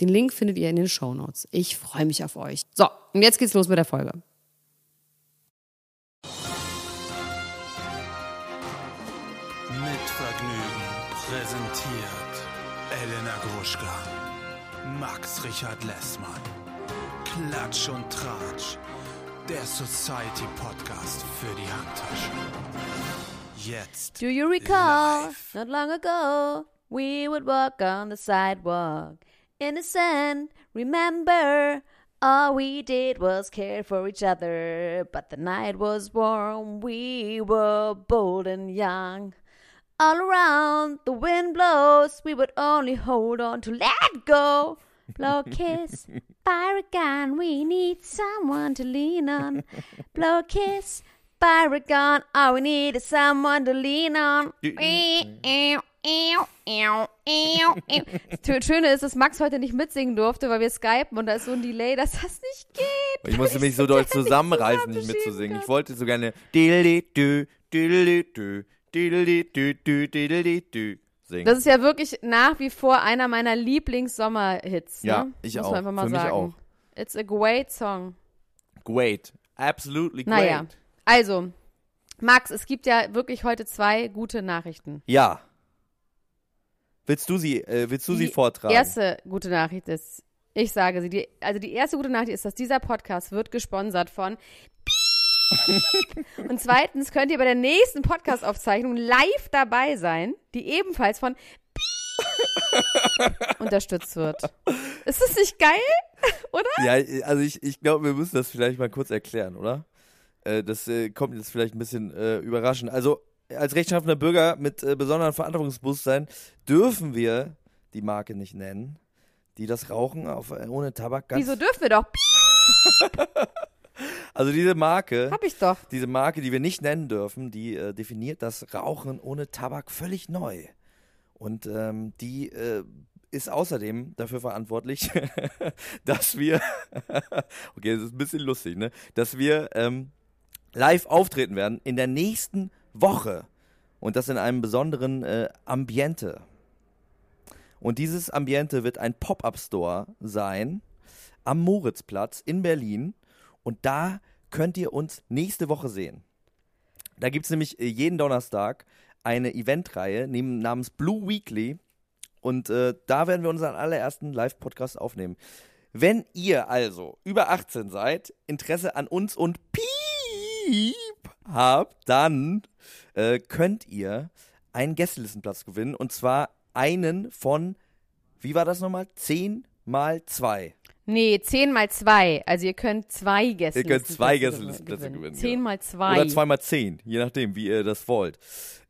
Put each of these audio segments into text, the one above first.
Den Link findet ihr in den Show Notes. Ich freue mich auf euch. So, und jetzt geht's los mit der Folge. Mit Vergnügen präsentiert Elena Gruschka, Max Richard Lessmann, Klatsch und Tratsch, der Society Podcast für die Handtasche. Jetzt. Do you recall? live. Not long ago, we would walk on the sidewalk. Innocent, remember? All we did was care for each other. But the night was warm, we were bold and young. All around, the wind blows, we would only hold on to let go. Blow a kiss, fire a gun, we need someone to lean on. Blow a kiss, fire a gun, all we need is someone to lean on. Das Schöne ist, dass Max heute nicht mitsingen durfte, weil wir skypen und da ist so ein Delay, dass das nicht geht. Ich musste mich so doll zusammenreißen, nicht mitzusingen. Ich wollte so gerne singen. Das ist ja wirklich nach wie vor einer meiner Lieblings-Sommerhits. Ja, ne? ich Muss auch. Man einfach mal Für mich sagen. auch. It's a great song. Great. Absolutely great. Naja, also, Max, es gibt ja wirklich heute zwei gute Nachrichten. Ja. Willst du sie, äh, willst du sie Die vortragen? erste gute Nachricht ist, ich sage sie, die, also die erste gute Nachricht ist, dass dieser Podcast wird gesponsert von Und zweitens könnt ihr bei der nächsten Podcast-Aufzeichnung live dabei sein, die ebenfalls von unterstützt wird. Ist das nicht geil? Oder? Ja, also ich, ich glaube, wir müssen das vielleicht mal kurz erklären, oder? Äh, das äh, kommt jetzt vielleicht ein bisschen äh, überraschend. Also als rechtschaffener Bürger mit äh, besonderem Verantwortungsbewusstsein dürfen wir die Marke nicht nennen, die das Rauchen auf, äh, ohne Tabak ganz... Wieso dürfen wir doch? Also diese Marke... Hab ich doch. Diese Marke, die wir nicht nennen dürfen, die äh, definiert das Rauchen ohne Tabak völlig neu. Und ähm, die äh, ist außerdem dafür verantwortlich, dass wir, okay, das ist ein bisschen lustig, ne, dass wir ähm, live auftreten werden in der nächsten Woche. Und das in einem besonderen äh, Ambiente. Und dieses Ambiente wird ein Pop-up-Store sein am Moritzplatz in Berlin. Und da könnt ihr uns nächste Woche sehen. Da gibt es nämlich äh, jeden Donnerstag eine Eventreihe namens Blue Weekly. Und äh, da werden wir unseren allerersten Live-Podcast aufnehmen. Wenn ihr also über 18 seid, Interesse an uns und Piep habt, dann äh, könnt ihr einen Gästelistenplatz gewinnen. Und zwar einen von, wie war das nochmal? 10 mal 2. Nee, 10 mal 2. Also ihr könnt zwei Gäste. Ihr könnt zwei Gästelistenplätze gewinnen, 10 genau. mal 2. Oder zweimal zehn, je nachdem, wie ihr das wollt.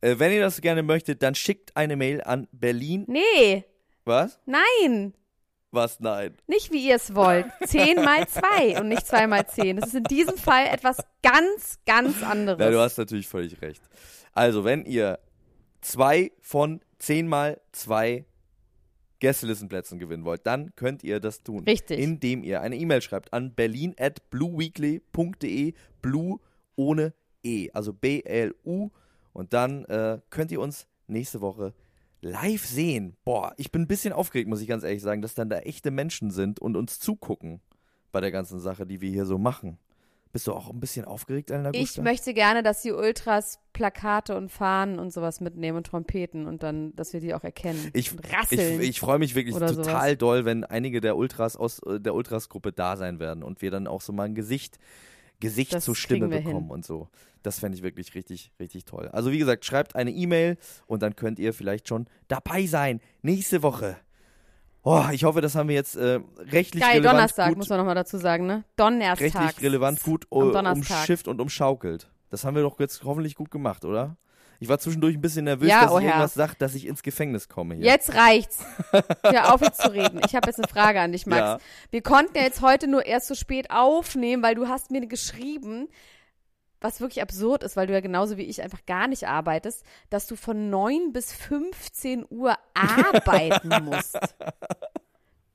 Äh, wenn ihr das gerne möchtet, dann schickt eine Mail an Berlin. Nee, Was? nein. Was? Nein. Nicht wie ihr es wollt. 10 mal 2 und nicht 2 mal 10. Das ist in diesem Fall etwas ganz, ganz anderes. Na, du hast natürlich völlig recht. Also, wenn ihr zwei von zehn mal zwei Gästelistenplätzen gewinnen wollt, dann könnt ihr das tun. Richtig. Indem ihr eine E-Mail schreibt an berlin at blueweekly.de, blue ohne E, also B-L-U. Und dann äh, könnt ihr uns nächste Woche live sehen. Boah, ich bin ein bisschen aufgeregt, muss ich ganz ehrlich sagen, dass dann da echte Menschen sind und uns zugucken bei der ganzen Sache, die wir hier so machen. Bist du auch ein bisschen aufgeregt, Elena ich Gustav? möchte gerne, dass die Ultras Plakate und Fahnen und sowas mitnehmen und Trompeten und dann, dass wir die auch erkennen. Ich, ich, ich freue mich wirklich total sowas. doll, wenn einige der Ultras aus äh, der Ultras-Gruppe da sein werden und wir dann auch so mal ein Gesicht, Gesicht Das zur Stimme bekommen hin. und so. Das fände ich wirklich richtig, richtig toll. Also wie gesagt, schreibt eine E-Mail und dann könnt ihr vielleicht schon dabei sein. Nächste Woche. Oh, ich hoffe, das haben wir jetzt äh, rechtlich Geil, relevant Donnerstag, gut, muss man nochmal dazu sagen, ne? Donnerstag. rechtlich relevant gut am äh, umschifft und umschaukelt. Das haben wir doch jetzt hoffentlich gut gemacht, oder? Ich war zwischendurch ein bisschen nervös, Ja, dass oh ich Herr. irgendwas sage, dass ich ins Gefängnis komme hier. Jetzt reicht's. Hör auf jetzt zu reden. Ich habe jetzt eine Frage an dich, Max. Ja. Wir konnten ja jetzt heute nur erst so spät aufnehmen, weil du hast mir geschrieben, was wirklich absurd ist, weil du ja genauso wie ich einfach gar nicht arbeitest, dass du von 9 bis 15 Uhr arbeiten musst.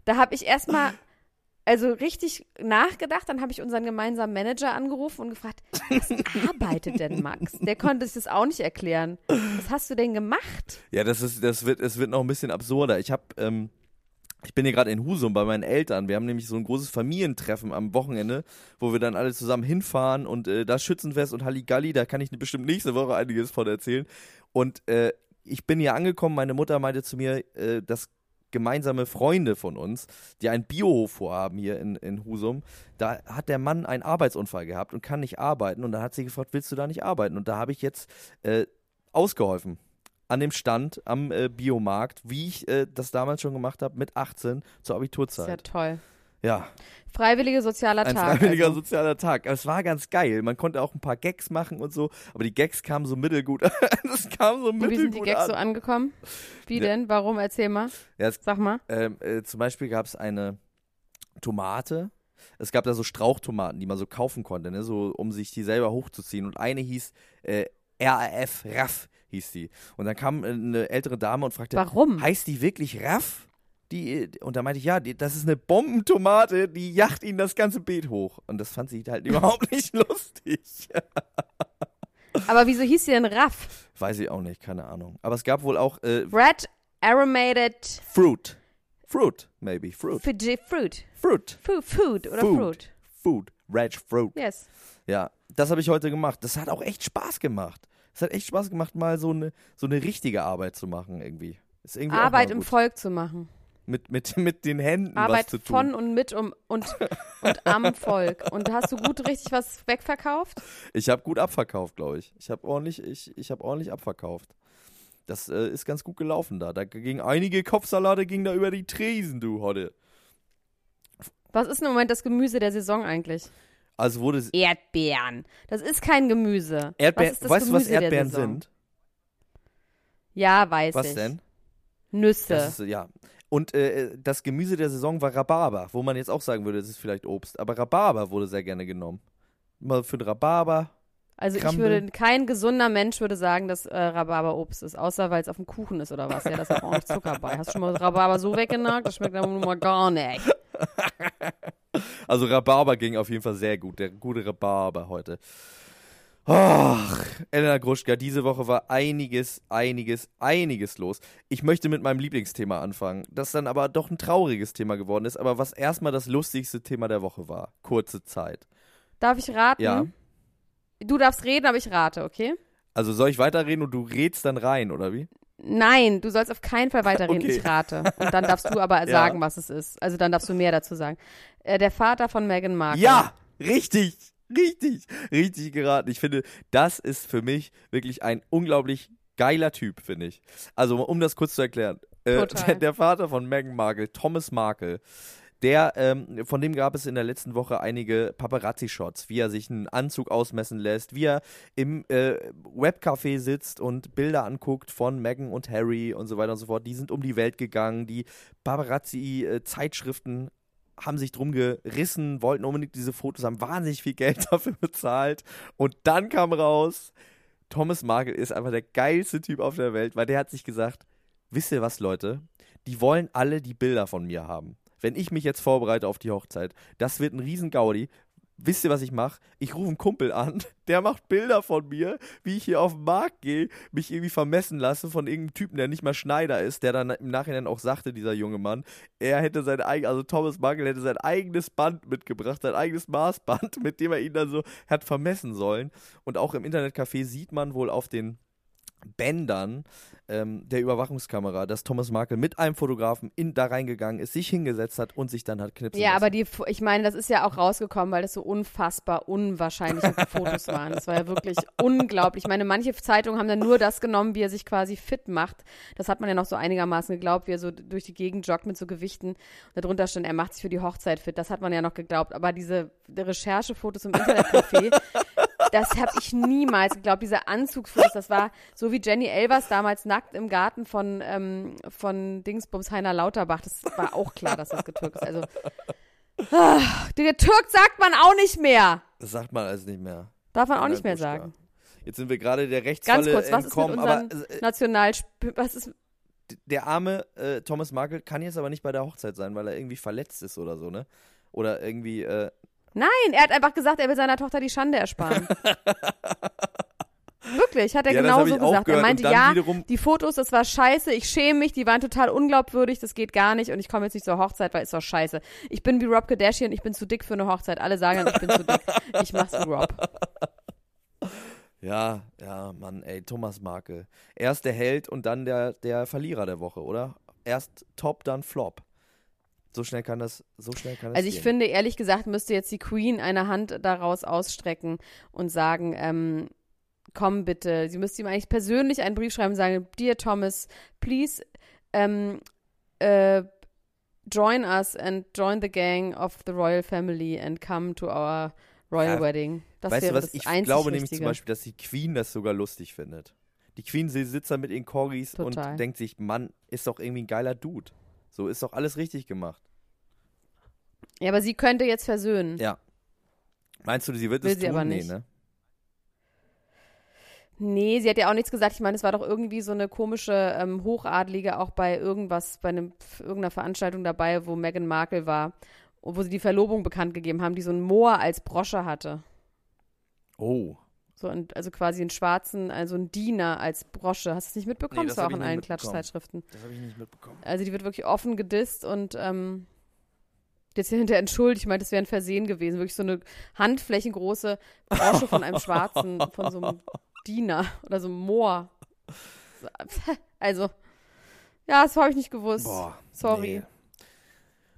Da habe ich erstmal also richtig nachgedacht, dann habe ich unseren gemeinsamen Manager angerufen und gefragt, was arbeitet denn Max? Der konnte sich das auch nicht erklären. Was hast du denn gemacht? Ja, das ist, das wird, es wird noch ein bisschen absurder. Ich habe, ähm, ich bin hier gerade in Husum bei meinen Eltern. Wir haben nämlich so ein großes Familientreffen am Wochenende, wo wir dann alle zusammen hinfahren und äh, da Schützenfest und Halligalli, da kann ich bestimmt nächste Woche einiges von erzählen. Und äh, ich bin hier angekommen, meine Mutter meinte zu mir, äh, dass gemeinsame Freunde von uns, die einen Biohof vorhaben hier in, in Husum, da hat der Mann einen Arbeitsunfall gehabt und kann nicht arbeiten. Und dann hat sie gefragt, willst du da nicht arbeiten? Und da habe ich jetzt äh, ausgeholfen an dem Stand am äh, Biomarkt, wie ich äh, das damals schon gemacht habe, mit 18 zur Abiturzeit. toll. Ja, Freiwilliger sozialer ein Tag. freiwilliger also. sozialer Tag. Es war ganz geil. Man konnte auch ein paar Gags machen und so, aber die Gags kamen so mittelgut. das kam so mittelgut wie sind die Gags an. so angekommen? Wie Ja. denn? Warum? Erzähl mal. Ja, es, Sag mal. ähm, äh, zum Beispiel gab es eine Tomate. Es gab da so Strauchtomaten, die man so kaufen konnte, ne? so um sich die selber hochzuziehen. Und eine hieß äh, RAF, RAF hieß die. Und dann kam äh, eine ältere Dame und fragte, Warum? heißt die wirklich Raff? Die, und da meinte ich, ja, die, das ist eine Bombentomate, die jacht ihnen das ganze Beet hoch. Und das fand sie halt überhaupt nicht lustig. Aber wieso hieß sie denn Raff? Weiß ich auch nicht, keine Ahnung. Aber es gab wohl auch äh, Red Aromated Fruit. Fruit, maybe. Fruit. Fruit. Fruit. Fruit. Food, food oder Food. Fruit. Food. Red Fruit. Yes. Ja, das habe ich heute gemacht. Das hat auch echt Spaß gemacht. Es hat echt Spaß gemacht, mal so eine, so eine richtige Arbeit zu machen irgendwie. Ist irgendwie auch Arbeit im. Volk zu machen. Mit, mit, mit den Händen Arbeit was zu tun. von und mit um, und, und am Volk. Und hast du gut richtig was wegverkauft? Ich habe gut abverkauft, glaube ich. Ich habe ordentlich, ich, ich habe ordentlich abverkauft. Das äh, ist ganz gut gelaufen da. Da ging einige Kopfsalate ging da über die Tresen, du heute. Was ist im Moment das Gemüse der Saison eigentlich? Also wurde es- Erdbeeren. Das ist kein Gemüse. Erdbeeren. was Weißt du, was Erdbeeren sind? Ja, weiß Was ich. denn? Nüsse. Ist, ja. Und äh, das Gemüse der Saison war Rhabarber, wo man jetzt auch sagen würde, das ist vielleicht Obst. Aber Rhabarber wurde sehr gerne genommen. Mal für den Rhabarber. Also ich Krambel. würde, kein gesunder Mensch würde sagen, dass äh, Rhabarber Obst ist, außer weil es auf dem Kuchen ist oder was. Ja, da ist auch nicht Zucker bei. Hast du schon mal Rhabarber so weggenagt? Das schmeckt dann nun mal gar nicht. Also Rhabarber ging auf jeden Fall sehr gut. Der gute Rhabarber heute. Ach, Elena Gruschka, diese Woche war einiges, einiges, einiges los. Ich möchte mit meinem Lieblingsthema anfangen, das dann aber doch ein trauriges Thema geworden ist, aber was erstmal das lustigste Thema der Woche war. Kurze Zeit. Darf ich raten? Ja. Du darfst reden, aber ich rate, okay? Also soll ich weiterreden und du rätst dann rein, oder wie? Nein, du sollst auf keinen Fall weiterreden. Okay. Ich rate. Und dann darfst du aber Ja. sagen, was es ist. Also dann darfst du mehr dazu sagen. Äh, der Vater von Meghan Markle. Ja, richtig, richtig, richtig geraten. Ich finde, das ist für mich wirklich ein unglaublich geiler Typ, finde ich. Also, um das kurz zu erklären. Äh, der, der Vater von Meghan Markle, Thomas Markle, der, ähm, von dem gab es in der letzten Woche einige Paparazzi-Shots, wie er sich einen Anzug ausmessen lässt, wie er im äh, Webcafé sitzt und Bilder anguckt von Meghan und Harry und so weiter und so fort. Die sind um die Welt gegangen, die Paparazzi-Zeitschriften haben sich drum gerissen, wollten unbedingt diese Fotos, haben wahnsinnig viel Geld dafür bezahlt. Und dann kam raus, Thomas Markle ist einfach der geilste Typ auf der Welt, weil der hat sich gesagt, wisst ihr was, Leute? Die wollen alle die Bilder von mir haben. Wenn ich mich jetzt vorbereite auf die Hochzeit, das wird ein riesen Gaudi. Wisst ihr, was ich mache? Ich rufe einen Kumpel an, der macht Bilder von mir, wie ich hier auf den Markt gehe, mich irgendwie vermessen lasse von irgendeinem Typen, der nicht mal Schneider ist, der dann im Nachhinein auch sagte, dieser junge Mann, er hätte sein eigenes, also Thomas Markle hätte sein eigenes Band mitgebracht, sein eigenes Maßband, mit dem er ihn dann so hat vermessen sollen. Und auch im Internetcafé sieht man wohl auf den Bändern ähm, der Überwachungskamera, dass Thomas Markle mit einem Fotografen in, da reingegangen ist, sich hingesetzt hat und sich dann hat knipsen Ja, lassen. aber die, ich meine, das ist ja auch rausgekommen, weil das so unfassbar unwahrscheinliche Fotos waren. Das war ja wirklich unglaublich. Ich meine, manche Zeitungen haben dann nur das genommen, wie er sich quasi fit macht. Das hat man ja noch so einigermaßen geglaubt, wie er so durch die Gegend joggt mit so Gewichten. Und darunter stand, er macht sich für die Hochzeit fit. Das hat man ja noch geglaubt. Aber diese Recherchefotos im Internetcafé, das habe ich niemals geglaubt. Dieser Anzugsfluss, das war so wie Jenny Elvers damals nackt im Garten von, ähm, von Dingsbums Heiner Lauterbach. Das war auch klar, dass das getürkt ist. Also, ah, der Türk sagt man auch nicht mehr. Das sagt man also nicht mehr. Darf man auch nicht mehr sagen. Jetzt sind wir gerade der Rechtsfalle Ganz kurz, was ist mit entkommen, aber äh, Nationalsp... Was ist... der arme äh, Thomas Markle kann jetzt aber nicht bei der Hochzeit sein, weil er irgendwie verletzt ist oder so, ne? Oder irgendwie, äh, Nein, er hat einfach gesagt, er will seiner Tochter die Schande ersparen. Wirklich, hat er Ja, ich auch gesagt. Er meinte, ja, die Fotos, das war scheiße, ich schäme mich, die waren total unglaubwürdig, das geht gar nicht und ich komme jetzt nicht zur Hochzeit, weil es doch scheiße. Ich bin wie Rob Kardashian, ich bin zu dick für eine Hochzeit. Alle sagen, ich bin zu dick. Ich mach's wie Rob. ja, ja, Mann, ey, Thomas Markle. Erst der Held und dann der, der Verlierer der Woche, oder? Erst Top, dann Flop. So schnell kann das, so schnell kann das Also ich gehen. finde, ehrlich gesagt, müsste jetzt die Queen eine Hand daraus ausstrecken und sagen, ähm, komm bitte. Sie müsste ihm eigentlich persönlich einen Brief schreiben und sagen, Dear Thomas, please ähm, äh, join us and join the gang of the royal family and come to our royal Ja, wedding. Das weißt wäre du was, ich glaube nämlich zum. Beispiel, dass die Queen das sogar lustig findet. Die Queen sie sitzt da mit ihren Corgis Total. und denkt sich, Mann, ist doch irgendwie ein geiler Dude. So ist doch alles richtig gemacht. Ja, aber sie könnte jetzt versöhnen. Ja. Meinst du, sie wird Will es sie tun? aber Nee, nicht. ne? Nee, sie hat ja auch nichts gesagt. Ich meine, es war doch irgendwie so eine komische ähm, Hochadlige auch bei irgendwas, bei einem, irgendeiner Veranstaltung dabei, wo Meghan Markle war, wo sie die Verlobung bekannt gegeben haben, die so ein Moor als Brosche hatte. Oh. So ein, also quasi einen schwarzen, also ein Diener als Brosche. Hast du es nicht mitbekommen? Nee, das das war auch in allen. Klatschzeitschriften. Das habe ich nicht mitbekommen. Also die wird wirklich offen gedisst und ähm, jetzt hier hinterher entschuldigt. Ich meine, das wäre ein Versehen gewesen. Wirklich so eine handflächengroße Brosche von einem Schwarzen, von so einem Diener oder so einem Moor. Also, ja, das habe ich nicht gewusst. Boah. Sorry. Nee.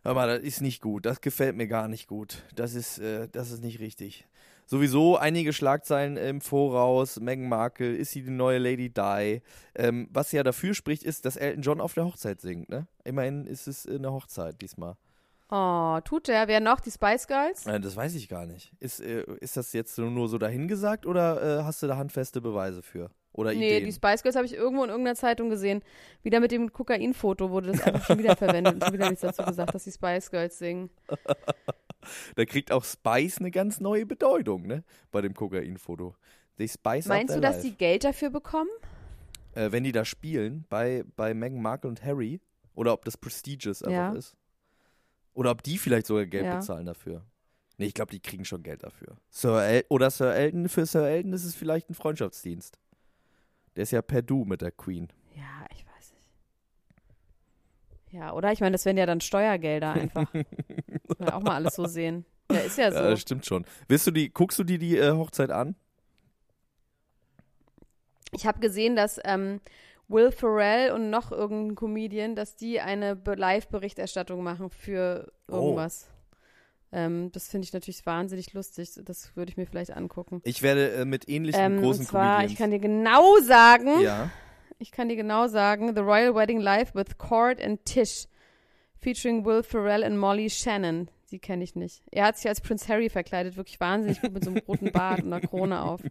Hör mal, das ist nicht gut. Das gefällt mir gar nicht gut. Das ist, äh, das ist nicht richtig. Sowieso einige Schlagzeilen im Voraus. Meghan Markle, ist sie die neue Lady Di? Ähm, was ja dafür spricht, ist, dass Elton John auf der Hochzeit singt, ne? Immerhin ist es eine Hochzeit diesmal. Oh, tut der? Wer noch? Die Spice Girls? Äh, das weiß ich gar nicht. Ist, äh, ist das jetzt nur so dahingesagt oder äh, hast du da handfeste Beweise für? Oder Nee, die? Spice Girls habe ich irgendwo in irgendeiner Zeitung gesehen. Wieder mit dem Kokainfoto wurde das einfach schon wieder verwendet und schon wieder nichts dazu gesagt, dass die Spice Girls singen. Da kriegt auch Spice eine ganz neue Bedeutung, ne? Bei dem Kokainfoto. Die Spice Meinst du, dass life. die Geld dafür bekommen? äh, wenn die da spielen, bei, bei Meghan Markle und Harry, oder ob das prestigious einfach Ja. ist. Oder ob die vielleicht sogar Geld Ja. bezahlen dafür. Nee, ich glaube, die kriegen schon Geld dafür. Sir El oder Sir Elton, für Sir Elton ist es vielleicht ein Freundschaftsdienst. Der ist ja per Du mit der Queen. Ja, ich. Ja, oder? Ich meine, das wären ja dann Steuergelder einfach. Will auch mal alles so sehen. Ja, ist ja so. Ja, das stimmt schon. Willst du die, guckst du dir die äh, Hochzeit an? Ich habe gesehen, dass ähm, Will Ferrell und noch irgendein Comedian, dass die eine Be- Live-Berichterstattung machen für Oh. irgendwas. Ähm, das finde ich natürlich wahnsinnig lustig. Das würde ich mir vielleicht angucken. Ich werde äh, mit ähnlichen Ähm, großen und zwar, Comedians. ich kann dir genau sagen, ja. Ich kann dir genau sagen, The Royal Wedding Live with Cord and Tish, featuring Will Ferrell und Molly Shannon. Sie kenne ich nicht. Er hat sich als Prince Harry verkleidet, wirklich wahnsinnig gut mit so einem roten Bart und einer Krone auf.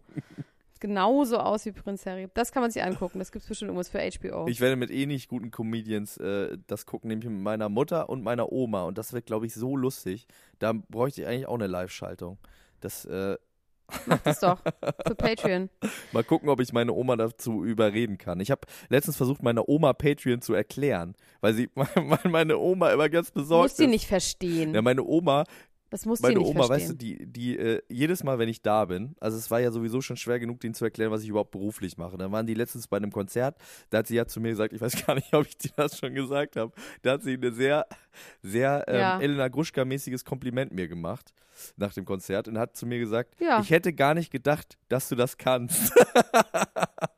Genauso aus wie Prinz Harry. Das kann man sich angucken. Das gibt es bestimmt irgendwas für HBO. Ich werde mit ähnlich guten Comedians äh, das gucken, nämlich mit meiner Mutter und meiner Oma. Und das wird, glaube ich, so lustig. Da bräuchte ich eigentlich auch eine Live-Schaltung. Das, äh, Mach das doch. Für Patreon. mal gucken, ob ich meine Oma dazu überreden kann. Ich habe letztens versucht, meiner Oma Patreon zu erklären, weil sie, weil meine Oma immer ganz besorgt Muss sie ist. nicht verstehen. Ja, meine Oma Das muss sie meine nicht Oma, verstehen. weißt du, die, die äh, jedes Mal, wenn ich da bin, also es war ja sowieso schon schwer genug, denen zu erklären, was ich überhaupt beruflich mache. Dann waren die letztens bei einem Konzert, da hat sie ja zu mir gesagt, ich weiß gar nicht, ob ich dir das schon gesagt habe, da hat sie eine sehr, sehr ähm, Ja. Elena Gruschka-mäßiges Kompliment mir gemacht nach dem Konzert und hat zu mir gesagt, Ja. ich hätte gar nicht gedacht, dass du das kannst.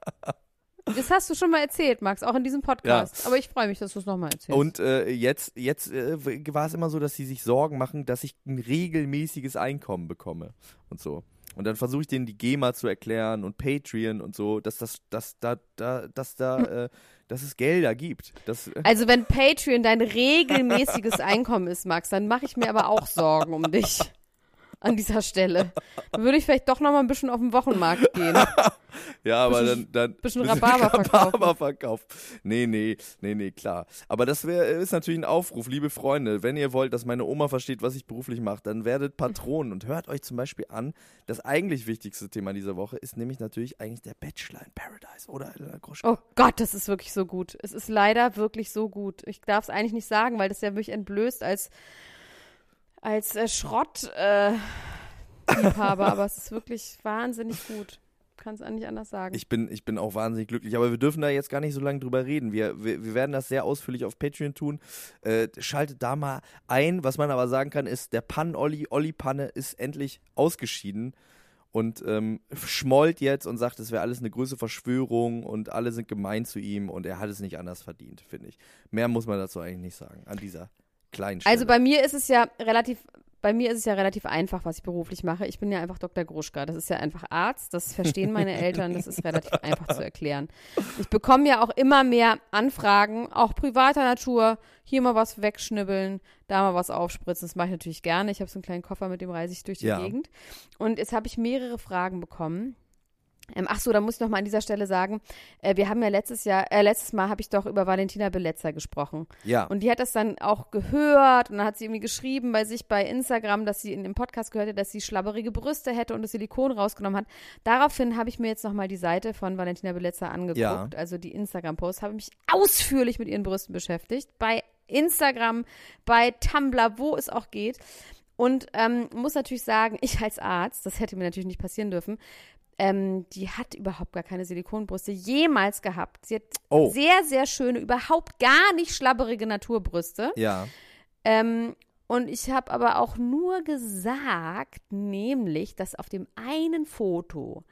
Das hast du schon mal erzählt, Max, auch in diesem Podcast. Aber ich freue mich, dass du es nochmal erzählst. Und äh, jetzt, jetzt äh, war es immer so, dass sie sich Sorgen machen, dass ich ein regelmäßiges Einkommen bekomme und so. Und dann versuche ich denen die GEMA zu erklären und Patreon und so, dass das, dass da, da, dass da, äh, dass es Gelder gibt. Dass, Also wenn Patreon dein regelmäßiges Einkommen ist, Max, dann mache ich mir aber auch Sorgen um dich. An dieser Stelle. Dann würde ich vielleicht doch noch mal ein bisschen auf den Wochenmarkt gehen. Ja, aber Bisschen- dann, dann bisschen Rhabarber verkaufen. Rhabarberverkauf. Nee, nee, nee, nee, klar. Aber das wär, ist natürlich ein Aufruf, liebe Freunde. Wenn ihr wollt, dass meine Oma versteht, was ich beruflich mache, dann werdet Patronen und hört euch zum Beispiel an. Das eigentlich wichtigste Thema dieser Woche ist nämlich natürlich eigentlich der Bachelor in Paradise, oder? Elena Gruschka? Oh Gott, das ist wirklich so gut. Es ist leider wirklich so gut. Ich darf es eigentlich nicht sagen, weil das ja mich entblößt als, als äh, Schrott. Äh, aber es ist wirklich wahnsinnig gut. Kann es nicht anders sagen. Ich bin, ich bin auch wahnsinnig glücklich, aber wir dürfen da jetzt gar nicht so lange drüber reden. Wir, wir, wir werden das sehr ausführlich auf Patreon tun. Äh, schaltet da mal ein. Was man aber sagen kann, ist, der Pan-Olli, Olli-Panne ist endlich ausgeschieden und ähm, schmollt jetzt und sagt, es wäre alles eine größere Verschwörung und alle sind gemein zu ihm und er hat es nicht anders verdient, finde ich. Mehr muss man dazu eigentlich nicht sagen, an dieser kleinen Stelle. Also bei mir ist es ja relativ, bei mir ist es ja relativ einfach, was ich beruflich mache. Ich bin ja einfach Dr. Gruschka. Das ist ja einfach Arzt. Das verstehen meine Eltern. Das ist relativ einfach zu erklären. Ich bekomme ja auch immer mehr Anfragen, auch privater Natur. Hier mal was wegschnibbeln, da mal was aufspritzen. Das mache ich natürlich gerne. Ich habe so einen kleinen Koffer, mit dem reise ich durch die Ja. Gegend. Und jetzt habe ich mehrere Fragen bekommen. Ähm, ach so, da muss ich noch mal an dieser Stelle sagen, äh, wir haben ja letztes Jahr, äh, letztes Mal habe ich doch über Valentina Beletzer gesprochen. ja, Und die hat das dann auch gehört und dann hat sie irgendwie geschrieben bei sich bei Instagram, dass sie in dem Podcast gehört hat, dass sie schlabberige Brüste hätte und das Silikon rausgenommen hat. Daraufhin habe ich mir jetzt nochmal die Seite von Valentina Beletzer angeguckt, Ja. also die Instagram-Post, habe mich ausführlich mit ihren Brüsten beschäftigt, bei Instagram, bei Tumblr, wo es auch geht. Und ähm, muss natürlich sagen, ich als Arzt, das hätte mir natürlich nicht passieren dürfen, ähm, die hat überhaupt gar keine Silikonbrüste jemals gehabt. Sie hat Oh. sehr, sehr schöne, überhaupt gar nicht schlabberige Naturbrüste. ja. Ähm, und ich habe aber auch nur gesagt, nämlich, dass auf dem einen Foto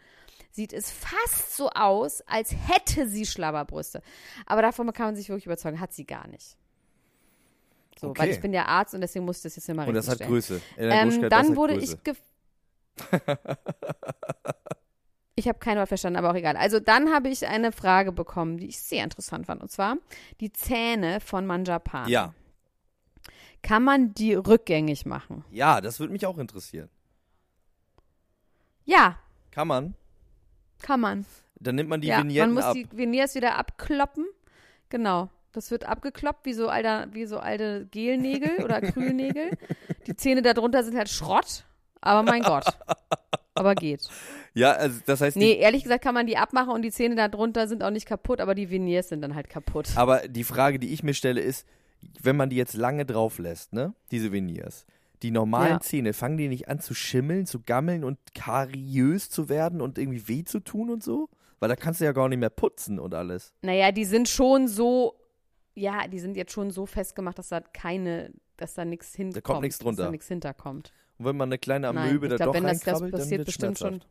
sieht es fast so aus, als hätte sie Schlabberbrüste. Aber davon kann man sich wirklich überzeugen, hat sie gar nicht. So, weil Okay. ich bin ja Arzt und deswegen muss ich das jetzt immer Und das hat richtigstellen. Größe. Ähm, dann wurde Größe. ich Ich habe kein Wort verstanden, aber auch egal. Also dann habe ich eine Frage bekommen, die ich sehr interessant fand. Und zwar die Zähne von Manjapan. Ja, Kann man die rückgängig machen? ja, das würde mich auch interessieren. Ja, Kann man? kann man. Dann nimmt man die ja, man Vignetten muss ab. die Veneers wieder abkloppen. Genau. Das wird abgekloppt wie so, alter, wie so alte Gelnägel oder Acrylnägel. Die Zähne darunter sind halt Schrott. Aber mein Gott. Aber geht. Ja, also das heißt, Nee, ehrlich gesagt kann man die abmachen und die Zähne darunter sind auch nicht kaputt, aber die Veneers sind dann halt kaputt. aber die Frage, die ich mir stelle, ist, wenn man die jetzt lange drauf lässt, ne, diese Veneers, die normalen Ja. Zähne, fangen die nicht an zu schimmeln, zu gammeln und kariös zu werden und irgendwie weh zu tun und so? Weil da kannst du ja gar nicht mehr putzen und alles. Naja, die sind schon so, ja, die sind jetzt schon so festgemacht, dass da keine, dass da nichts hinkommt. kommt nichts Dass drunter. da nichts hinterkommt. Und wenn man eine kleine Nein, Amöbe ich da glaube, doch wenn das, das dann passiert wird bestimmt schon.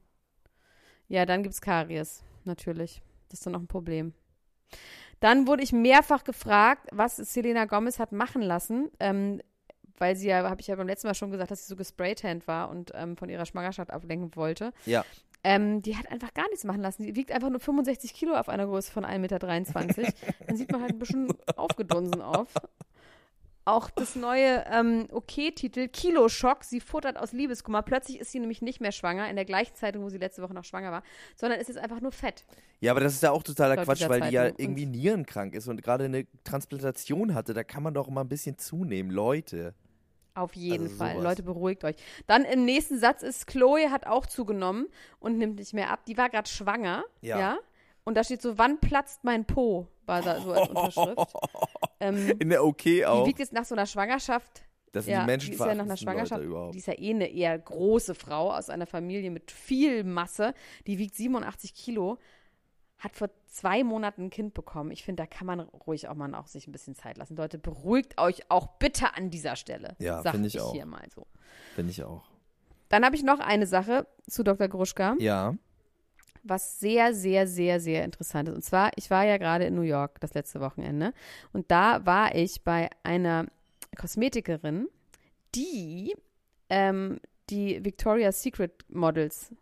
Ja, dann gibt's Karies, natürlich. Das ist dann noch ein Problem. Dann wurde ich mehrfach gefragt, was Selena Gomez hat machen lassen, ähm, weil sie ja, habe ich ja beim letzten Mal schon gesagt, dass sie so gespraytanned war und ähm, von ihrer Schwangerschaft ablenken wollte. Ja. Ähm, die hat einfach gar nichts machen lassen. Die wiegt einfach nur 65 Kilo auf einer Größe von 1,23 Meter. Dann sieht man halt ein bisschen aufgedunsen auf. Auch das neue ähm, OK-Titel Kiloschock. Sie futtert aus Liebeskummer. Plötzlich ist sie nämlich nicht mehr schwanger, in der gleichen Zeitung, wo sie letzte Woche noch schwanger war, sondern ist jetzt einfach nur fett. Ja, aber das ist ja auch totaler Laut Quatsch, weil die ja irgendwie nierenkrank ist und gerade eine Transplantation hatte. Da kann man doch mal ein bisschen zunehmen, Leute. Auf jeden Also Fall. sowas. Leute, beruhigt euch. Dann im nächsten Satz ist, Chloe hat auch zugenommen und nimmt nicht mehr ab. Die war gerade schwanger. Ja. Ja. Und da steht so, wann platzt mein Po? War da so als Unterschrift. ähm, In der OK die auch. wiegt jetzt nach so einer Schwangerschaft Das sind ja, die Menschen die ist ja nach einer Schwangerschaft, die ist ja eh eine eher große Frau aus einer Familie mit viel Masse. Die wiegt 87 Kilo, hat vor zwei Monaten ein Kind bekommen. Ich finde, da kann man ruhig auch mal auch sich ein bisschen Zeit lassen. Leute, beruhigt euch auch bitte an dieser Stelle. Ja, finde ich ich auch. hier mal so. Finde ich auch. Dann habe ich noch eine Sache zu Dr. Gruschka, Ja. Was sehr, sehr, sehr, sehr interessant ist. Und zwar, ich war ja gerade in New York das letzte Wochenende und da war ich bei einer Kosmetikerin, die ähm, die Victoria's Secret Models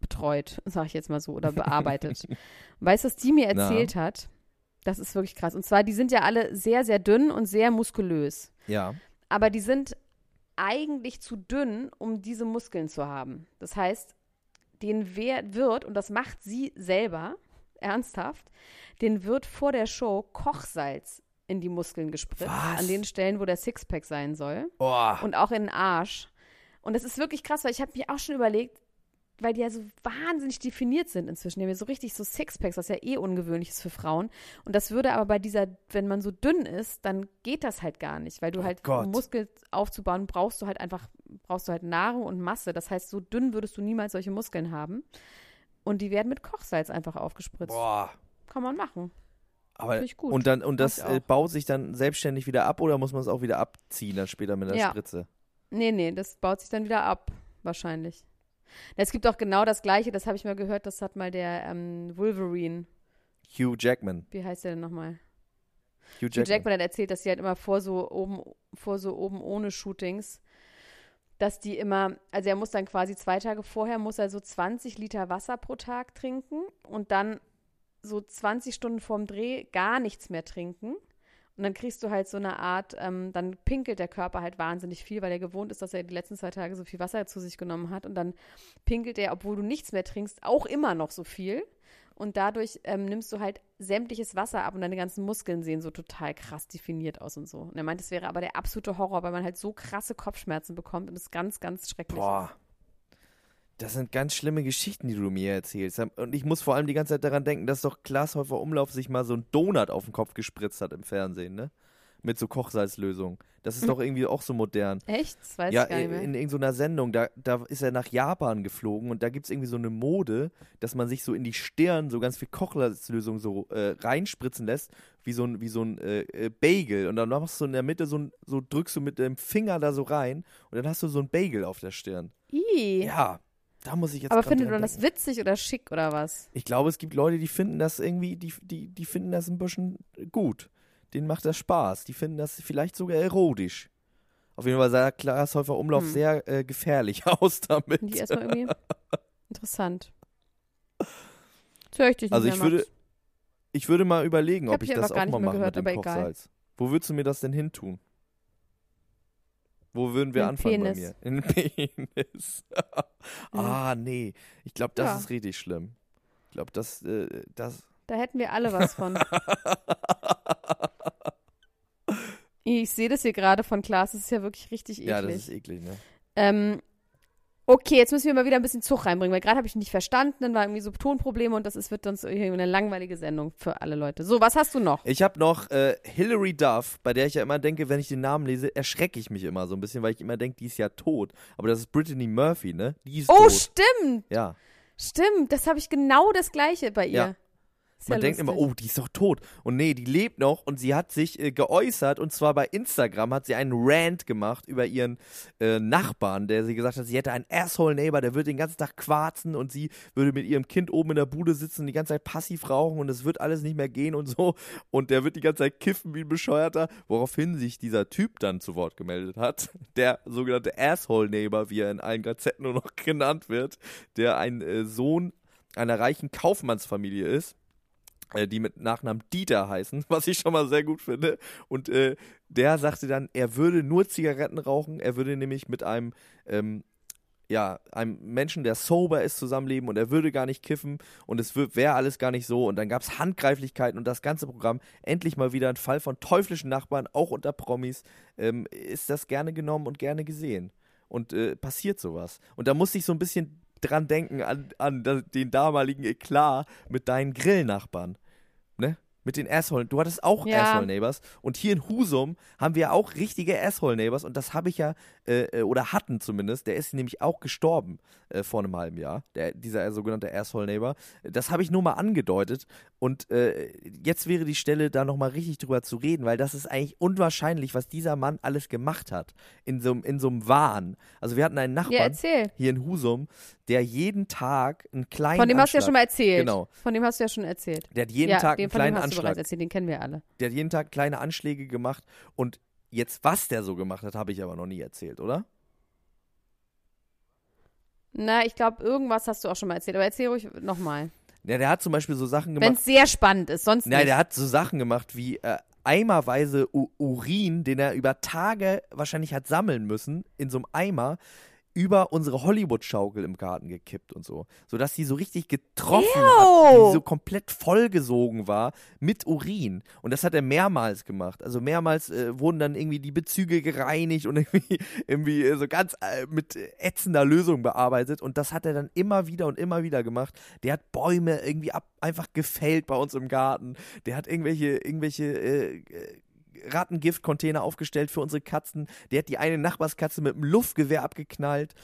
betreut, sage ich jetzt mal so, oder bearbeitet. Weißt du, was die mir Na? erzählt hat? Das ist wirklich krass. Und zwar, die sind ja alle sehr, sehr dünn und sehr muskulös. Ja. Aber die sind eigentlich zu dünn, um diese Muskeln zu haben. Das heißt, den wird, und das macht sie selber, ernsthaft, den wird vor der Show Kochsalz in die Muskeln gespritzt. Was? An den Stellen, wo der Sixpack sein soll. Oh, Und auch in den Arsch. Und das ist wirklich krass, weil ich habe mir auch schon überlegt, weil die ja so wahnsinnig definiert sind inzwischen. Die haben ja so richtig so Sixpacks, was ja eh ungewöhnlich ist für Frauen. Und das würde aber bei dieser, wenn man so dünn ist, dann geht das halt gar nicht, weil du Oh halt, Gott. um Muskel aufzubauen, brauchst du halt einfach, brauchst du halt Nahrung und Masse. Das heißt, so dünn würdest du niemals solche Muskeln haben. Und die werden mit Kochsalz einfach aufgespritzt. boah. Kann man machen. Aber. Und, dann, und das äh, baut sich dann selbstständig wieder ab oder muss man es auch wieder abziehen dann später mit der Ja. Spritze? Nee, nee, das baut sich dann wieder ab, wahrscheinlich. Es gibt auch genau das Gleiche, das habe ich mal gehört, das hat mal der ähm, Wolverine, Hugh Jackman. wie heißt der denn nochmal? Hugh Hugh Jackman. Jackman hat erzählt, dass sie halt immer vor so oben, vor so oben ohne Shootings, dass die immer, also er muss dann quasi zwei Tage vorher, muss er so 20 Liter Wasser pro Tag trinken und dann so 20 Stunden vorm Dreh gar nichts mehr trinken. Und dann kriegst du halt so eine Art, ähm, dann pinkelt der Körper halt wahnsinnig viel, weil er gewohnt ist, dass er die letzten zwei Tage so viel Wasser zu sich genommen hat. Und dann pinkelt er, obwohl du nichts mehr trinkst, auch immer noch so viel. Und dadurch ähm, nimmst du halt sämtliches Wasser ab und deine ganzen Muskeln sehen so total krass definiert aus und so. Und er meint, es wäre aber der absolute Horror, weil man halt so krasse Kopfschmerzen bekommt und es ganz, ganz schrecklich Boah. Das sind ganz schlimme Geschichten, die du mir erzählst. Und ich muss vor allem die ganze Zeit daran denken, dass doch Klaas Häufer Umlauf sich mal so ein Donut auf den Kopf gespritzt hat im Fernsehen, ne? Mit so Kochsalzlösung. Das ist doch irgendwie auch so modern. Echt? Das weiß ja, ich gar nicht mehr. in irgendeiner Sendung, da, da ist er nach Japan geflogen und da gibt es irgendwie so eine Mode, dass man sich so in die Stirn so ganz viel Kochsalzlösung so äh, reinspritzen lässt, wie so ein, wie so ein äh, äh, Bagel. Und dann machst du in der Mitte so, ein, so drückst du mit dem Finger da so rein und dann hast du so ein Bagel auf der Stirn. Ih. Ja, da muss ich jetzt aber findet man das witzig oder schick oder was? Ich glaube, es gibt Leute, die finden das irgendwie, die, die, die finden das ein bisschen gut. Denen macht das Spaß. Die finden das vielleicht sogar erotisch. Auf jeden Fall sah Klaas Häufer Umlauf Hm. sehr äh, gefährlich aus damit. Ich erstmal irgendwie interessant. Jetzt höre ich dich nicht Also mehr, ich würde, ich würde mal überlegen, Ich ob ich das auch nicht mal mache gehört, mit dem aber egal. Kochsalz. Wo würdest du mir das denn hin tun? Wo würden wir In anfangen bei Penis. mir? In Penis. ah, nee. Ich glaube, das Ja. ist richtig schlimm. Ich glaube, das, äh, das. Da hätten wir alle was von. ich sehe das hier gerade von Klaas, das ist ja wirklich richtig eklig. Ja, das ist eklig, ne? Ähm, okay, jetzt müssen wir mal wieder ein bisschen Zug reinbringen, weil gerade habe ich nicht verstanden, dann war irgendwie so Tonprobleme und das ist, wird sonst irgendwie eine langweilige Sendung für alle Leute. So, was hast du noch? Ich habe noch äh, Hilary Duff, bei der ich ja immer denke, wenn ich den Namen lese, erschrecke ich mich immer so ein bisschen, weil ich immer denke, die ist ja tot. Aber das ist Brittany Murphy, ne? Die ist Oh, tot. stimmt, Ja. stimmt, das habe ich genau das gleiche bei ihr. Ja. Ist Man ja denkt immer, lustig. oh, die ist doch tot. Und nee, die lebt noch und sie hat sich äh, geäußert und zwar bei Instagram hat sie einen Rant gemacht über ihren äh, Nachbarn, der sie gesagt hat, sie hätte einen Asshole-Neighbor, der würde den ganzen Tag quarzen und sie würde mit ihrem Kind oben in der Bude sitzen und die ganze Zeit passiv rauchen und es wird alles nicht mehr gehen und so. Und der wird die ganze Zeit kiffen wie ein Bescheuerter, woraufhin sich dieser Typ dann zu Wort gemeldet hat, der sogenannte Asshole-Neighbor, wie er in allen Gazetten nur noch genannt wird, der ein äh, Sohn einer reichen Kaufmannsfamilie ist die mit Nachnamen Dieter heißen, was ich schon mal sehr gut finde. Und äh, der sagte dann, er würde nur Zigaretten rauchen, er würde nämlich mit einem, ähm, ja, einem Menschen, der sober ist, zusammenleben und er würde gar nicht kiffen und es wäre alles gar nicht so. Und dann gab es Handgreiflichkeiten und das ganze Programm, endlich mal wieder ein Fall von teuflischen Nachbarn, auch unter Promis, ähm, ist das gerne genommen und gerne gesehen. Und äh, passiert sowas. Und da musste ich so ein bisschen dran denken, an, an den damaligen Eklat mit deinen Grillnachbarn. Ne? Mit den Asshole. Du hattest auch Ja. Asshole-Neighbors. Und hier in Husum haben wir auch richtige Asshole-Neighbors. Und das habe ich ja, äh, äh, oder hatten zumindest. Der ist nämlich auch gestorben äh, vor einem halben Jahr. Der, dieser sogenannte Asshole-Neighbor. Das habe ich nur mal angedeutet. Und äh, jetzt wäre die Stelle, da nochmal richtig drüber zu reden, weil das ist eigentlich unwahrscheinlich, was dieser Mann alles gemacht hat. In so, einem- in so einem Wahn. Also wir hatten einen Ja, Nachbarn erzähl. hier in Husum, der jeden Tag einen kleinen Von dem hast du ja Anschlag, schon mal erzählt. Genau. Von dem hast du ja schon erzählt. Der hat jeden ja, Tag den, einen von dem kleinen Anschlag. erzählt, den kennen wir alle. Der hat jeden Tag kleine Anschläge gemacht und jetzt, was der so gemacht hat, habe ich aber noch nie erzählt, oder? Na, ich glaube, irgendwas hast du auch schon mal erzählt, aber erzähl ruhig nochmal. Ja, der hat zum Beispiel so Sachen Wenn gemacht. es sehr spannend ist, sonst Nein, der hat so Sachen gemacht wie äh, eimerweise U Urin, den er über Tage wahrscheinlich hat sammeln müssen, in so einem Eimer über unsere Hollywood-Schaukel im Garten gekippt und so. Sodass sie so richtig getroffen hat, die so komplett vollgesogen war mit Urin. Und das hat er mehrmals gemacht. Also mehrmals äh, wurden dann irgendwie die Bezüge gereinigt und irgendwie, irgendwie äh, so ganz äh, mit ätzender Lösung bearbeitet. Und das hat er dann immer wieder und immer wieder gemacht. Der hat Bäume irgendwie ab, einfach gefällt bei uns im Garten. Der hat irgendwelche, irgendwelche äh, äh Rattengift-Container aufgestellt für unsere Katzen. Der hat die eine Nachbarskatze mit einem Luftgewehr abgeknallt.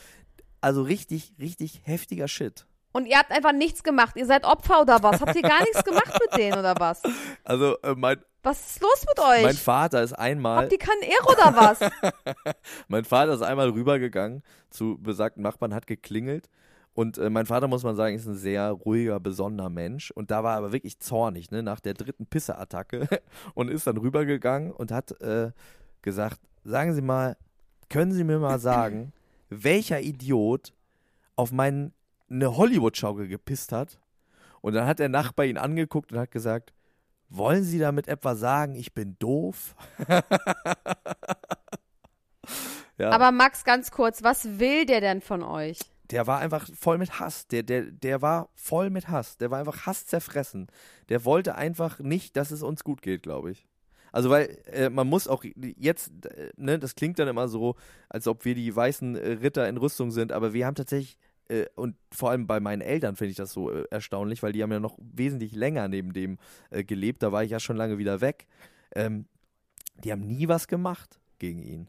Also richtig, richtig heftiger Shit. Und ihr habt einfach nichts gemacht. Ihr seid Opfer oder was? Habt ihr gar nichts gemacht mit denen oder was? Also äh, mein, Was ist los mit euch? mein Vater ist einmal, Habt ihr keinen Ehre oder was? mein Vater ist einmal rübergegangen zu besagten Nachbarn, hat geklingelt. Und äh, mein Vater, muss man sagen, ist ein sehr ruhiger, besonderer Mensch. Und da war er aber wirklich zornig, ne, nach der dritten Pisseattacke. und ist dann rübergegangen und hat äh, gesagt: Sagen Sie mal, können Sie mir mal sagen, welcher Idiot auf meinen eine Hollywood-Schaukel gepisst hat? Und dann hat der Nachbar ihn angeguckt und hat gesagt: Wollen Sie damit etwa sagen, ich bin doof? ja. Aber Max, ganz kurz, was will der denn von euch? Der war einfach voll mit Hass. Der, der, der war voll mit Hass. Der war einfach Hass zerfressen. Der wollte einfach nicht, dass es uns gut geht, glaube ich. Also, weil äh, man muss auch jetzt, äh, ne, das klingt dann immer so, als ob wir die weißen äh, Ritter in Rüstung sind, aber wir haben tatsächlich, äh, und vor allem bei meinen Eltern finde ich das so äh, erstaunlich, weil die haben ja noch wesentlich länger neben dem äh, gelebt. Da war ich ja schon lange wieder weg. Ähm, die haben nie was gemacht gegen ihn.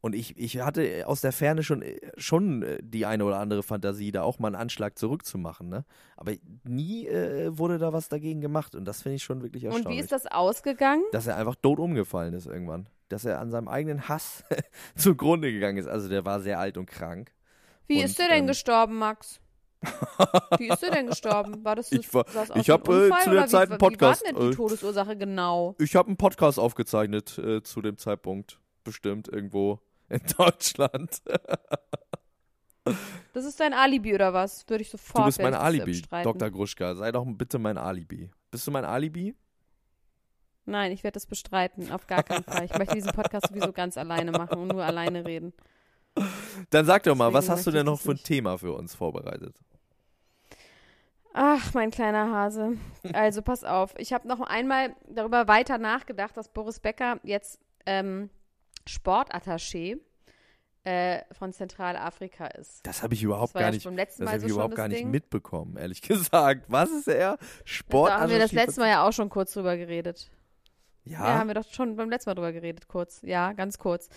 Und ich, ich hatte aus der Ferne schon, schon äh, die eine oder andere Fantasie, da auch mal einen Anschlag zurückzumachen. Ne? Aber nie äh, wurde da was dagegen gemacht. Und das finde ich schon wirklich erstaunlich. Und wie ist das ausgegangen? Dass er einfach tot umgefallen ist irgendwann. Dass er an seinem eigenen Hass zugrunde gegangen ist. Also der war sehr alt und krank. Wie Und, ist der denn ähm, gestorben, Max? Wie ist der denn gestorben? War das Ich war- ich dem hab, äh, zu der Zeit wie, einen Podcast, Wie war denn die äh, Todesursache genau? Ich habe einen Podcast aufgezeichnet äh, zu dem Zeitpunkt. Bestimmt irgendwo in Deutschland. Das ist dein Alibi oder was? Würde ich sofort Du bist mein Alibi. Dr. Gruschka. Sei doch bitte mein Alibi. Bist du mein Alibi? Nein, ich werde das bestreiten. Auf gar keinen Fall. Ich möchte diesen Podcast sowieso ganz alleine machen und nur alleine reden. Dann sag doch mal, Deswegen was hast du denn noch für ein. Thema für uns vorbereitet? Ach, mein kleiner Hase. Also pass auf. Ich habe noch einmal darüber weiter nachgedacht, dass Boris Becker jetzt ähm, Sportattaché äh, von Zentralafrika ist. Das habe ich überhaupt gar ja nicht, letzten das Mal habe so ich überhaupt gar nicht Ding. mitbekommen, ehrlich gesagt. Was ist er? Sport? Da haben wir das letzte Mal ja auch schon kurz drüber geredet. Ja, Ja, haben wir doch schon beim letzten Mal drüber geredet, kurz. Ja, ganz kurz.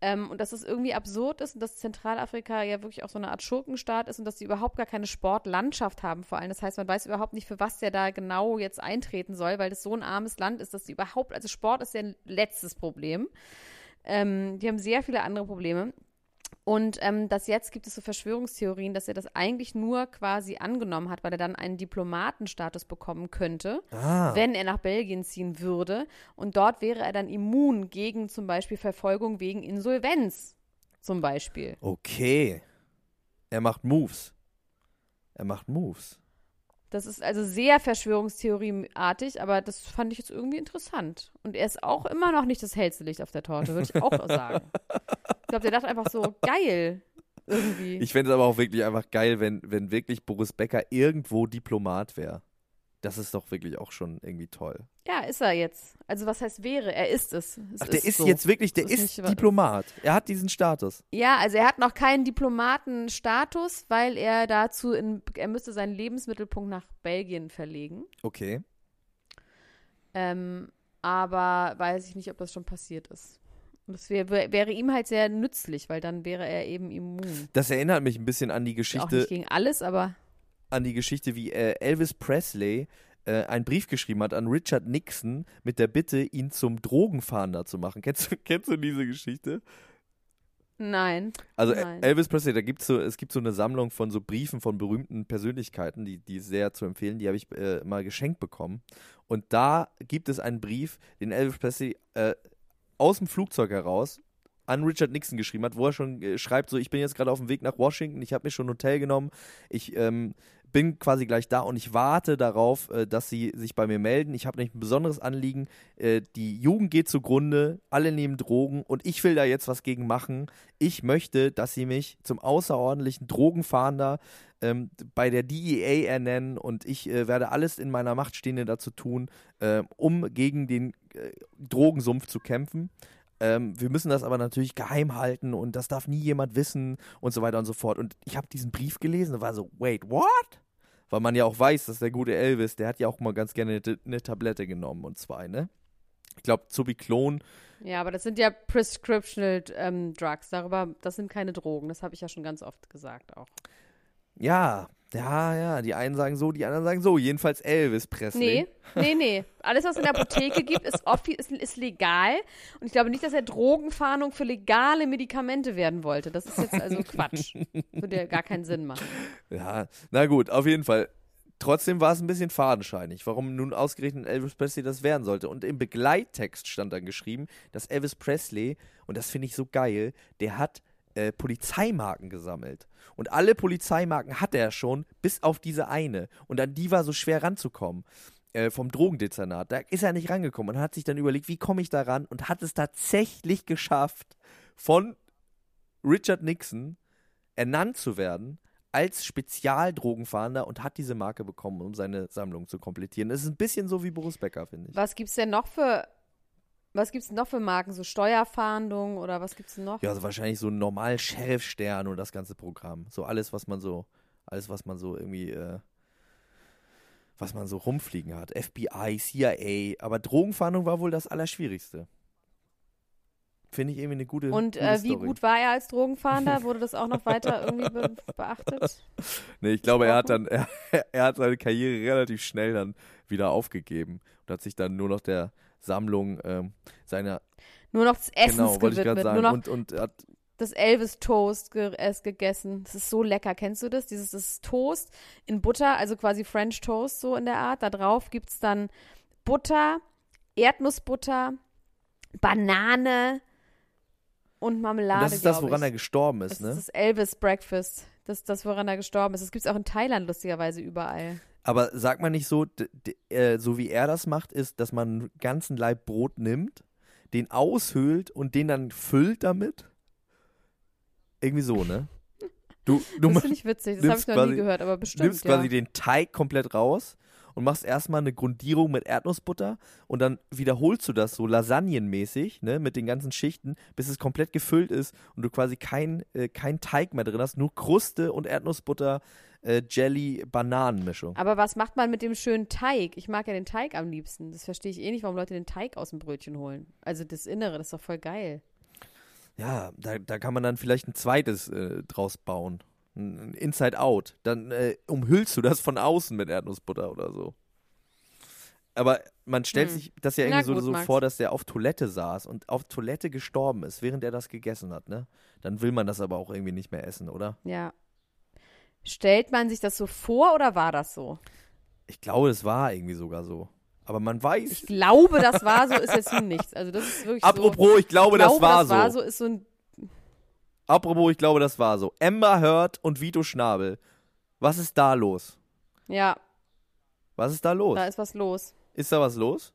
Ähm, und dass es irgendwie absurd ist und dass Zentralafrika ja wirklich auch so eine Art Schurkenstaat ist und dass sie überhaupt gar keine Sportlandschaft haben vor allem. Das heißt, man weiß überhaupt nicht, für was der da genau jetzt eintreten soll, weil das so ein armes Land ist, dass sie überhaupt, also Sport ist ja ein letztes Problem. Ähm, die haben sehr viele andere Probleme. Und ähm, dass jetzt gibt es so Verschwörungstheorien, dass er das eigentlich nur quasi angenommen hat, weil er dann einen Diplomatenstatus bekommen könnte ah, wenn er nach Belgien ziehen würde. Und dort wäre er dann immun gegen zum Beispiel Verfolgung wegen Insolvenz. Zum Beispiel. okay. Er macht Moves. Er macht Moves. Das ist also sehr Verschwörungstheorieartig, aber das fand ich jetzt irgendwie interessant. Und er ist auch immer noch nicht das hellste Licht auf der Torte, würde ich auch sagen. Ich glaube, der dachte einfach so, geil. Irgendwie. Ich fände es aber auch wirklich einfach geil, wenn, wenn wirklich Boris Becker irgendwo Diplomat wäre. Das ist doch wirklich auch schon irgendwie toll. ja, ist er jetzt. Also was heißt wäre? Er ist es. es Ach, der ist so. jetzt wirklich, der ist ist, nicht- Diplomat. Er hat diesen Status. Ja, also er hat noch keinen Diplomatenstatus, weil er dazu in, er müsste seinen Lebensmittelpunkt nach Belgien verlegen. Okay. Ähm, aber weiß ich nicht, ob das schon passiert ist. Das wär, wär, wäre ihm halt sehr nützlich, weil dann wäre er eben immun. Das erinnert mich ein bisschen an die Auch Geschichte, nicht gegen alles, aber an die Geschichte, wie äh, Elvis Presley äh, einen Brief geschrieben hat an Richard Nixon mit der Bitte, ihn zum Drogenfahnder zu machen. Kennst du, kennst du diese Geschichte? nein. Also äh, Nein. Elvis Presley, da gibt's so, es gibt so eine Sammlung von so Briefen von berühmten Persönlichkeiten, die, die sehr zu empfehlen, die habe ich äh, mal geschenkt bekommen. Und da gibt es einen Brief, den Elvis Presley äh, aus dem Flugzeug heraus an Richard Nixon geschrieben hat, wo er schon äh, schreibt, so ich bin jetzt gerade auf dem Weg nach Washington, ich habe mir schon ein Hotel genommen, ich ähm, bin quasi gleich da und ich warte darauf, äh, dass sie sich bei mir melden. Ich habe nämlich ein besonderes Anliegen. Äh, die Jugend geht zugrunde, alle nehmen Drogen und ich will da jetzt was gegen machen. Ich möchte, dass sie mich zum außerordentlichen Drogenfahnder ähm, bei der DEA ernennen und ich äh, werde alles in meiner Macht Stehende dazu tun, äh, um gegen den äh, Drogensumpf zu kämpfen. Ähm, wir müssen das aber natürlich geheim halten und das darf nie jemand wissen und so weiter und so fort. Und ich habe diesen Brief gelesen und war so, wait, what? Weil man ja auch weiß, dass der gute Elvis, der hat ja auch mal ganz gerne eine, eine Tablette genommen und zwei, ne? Ich glaube, Zubiklon. Ja, aber das sind ja Prescriptional ähm, Drugs. Darüber, das sind keine Drogen. Das habe ich ja schon ganz oft gesagt auch. Ja, ja, ja. Die einen sagen so, die anderen sagen so. Jedenfalls Elvis Presley. Nee, nee, nee. Alles, was es in der Apotheke gibt, ist, oft, ist, ist legal. Und ich glaube nicht, dass er Drogenfahndung für legale Medikamente werden wollte. Das ist jetzt also Quatsch. Würde ja gar keinen Sinn machen. Ja, na gut, auf jeden Fall. Trotzdem war es ein bisschen fadenscheinig, warum nun ausgerechnet Elvis Presley das werden sollte. Und im Begleittext stand dann geschrieben, dass Elvis Presley, und das finde ich so geil, der hat äh, Polizeimarken gesammelt. Und alle Polizeimarken hatte er schon, bis auf diese eine. Und an die war so schwer ranzukommen. Äh, vom Drogendezernat. Da ist er nicht rangekommen und hat sich dann überlegt, wie komme ich da ran? Und hat es tatsächlich geschafft, von Richard Nixon ernannt zu werden als Spezialdrogenfahnder und hat diese Marke bekommen, um seine Sammlung zu komplettieren. Das ist ein bisschen so wie Boris Becker, finde ich. Was gibt es denn noch für was gibt's noch für Marken? So Steuerfahndung oder was gibt's noch? Ja, also wahrscheinlich so einen normalen Sheriff-Stern und das ganze Programm. So alles, was man so, alles, was man so irgendwie, äh, was man so rumfliegen hat. FBI, CIA, aber Drogenfahndung war wohl das Allerschwierigste. Finde ich irgendwie eine gute Und gute äh, wie Story. gut war er als Drogenfahnder? Wurde das auch noch weiter irgendwie be beachtet? Nee, ich glaube, er hat dann, er, er hat seine Karriere relativ schnell dann wieder aufgegeben und hat sich dann nur noch der Sammlung ähm, seiner, Nur noch des Essens genau, wollte ich gewidmet. gerade sagen, Nur noch und, und hat das Elvis Toast ge erst gegessen. Das ist so lecker. Kennst du das? Dieses das Toast in Butter, also quasi French Toast so in der Art. Da drauf gibt es dann Butter, Erdnussbutter, Banane und Marmelade. und das ist das, woran ich. er gestorben Das ist, ist ne? das Elvis Breakfast. Das ist das, woran er gestorben ist. Das gibt es auch in Thailand lustigerweise überall. Aber sagt man nicht so, äh, so wie er das macht, ist, dass man einen ganzen Laib Brot nimmt, den aushöhlt und den dann füllt damit? Irgendwie so, ne? Du, du Das finde ich witzig. Das habe ich noch nie gehört, aber bestimmt. nimmst ja. quasi den Teig komplett raus und machst erstmal eine Grundierung mit Erdnussbutter und dann wiederholst du das so lasagnenmäßig, ne, mit den ganzen Schichten, bis es komplett gefüllt ist und du quasi kein, äh, kein Teig mehr drin hast, nur Kruste und Erdnussbutter, äh, Jelly, Bananenmischung. Aber was macht man mit dem schönen Teig? Ich mag ja den Teig am liebsten. Das verstehe ich eh nicht, warum Leute den Teig aus dem Brötchen holen. Also das Innere, das ist doch voll geil. Ja, da, da kann man dann vielleicht ein zweites äh, draus bauen. Inside Out. Dann äh, umhüllst du das von außen mit Erdnussbutter oder so. Aber man stellt Hm. sich das ja irgendwie so, gut, so vor, dass der auf Toilette saß und auf Toilette gestorben ist, während er das gegessen hat, ne? Dann will man das aber auch irgendwie nicht mehr essen, oder? Ja. Stellt man sich das so vor oder war das so? Ich glaube, es war irgendwie sogar so. Aber man weiß. Ich glaube, das war so, ist jetzt nun nichts. Also das ist wirklich so. Apropos, ich glaube, ich glaube, das war das war so. so, ist so ein Apropos, ich glaube, das war so. Amber Heard und Vito Schnabel. Was ist da los? ja, Was ist da los? da ist was los. Ist da was los?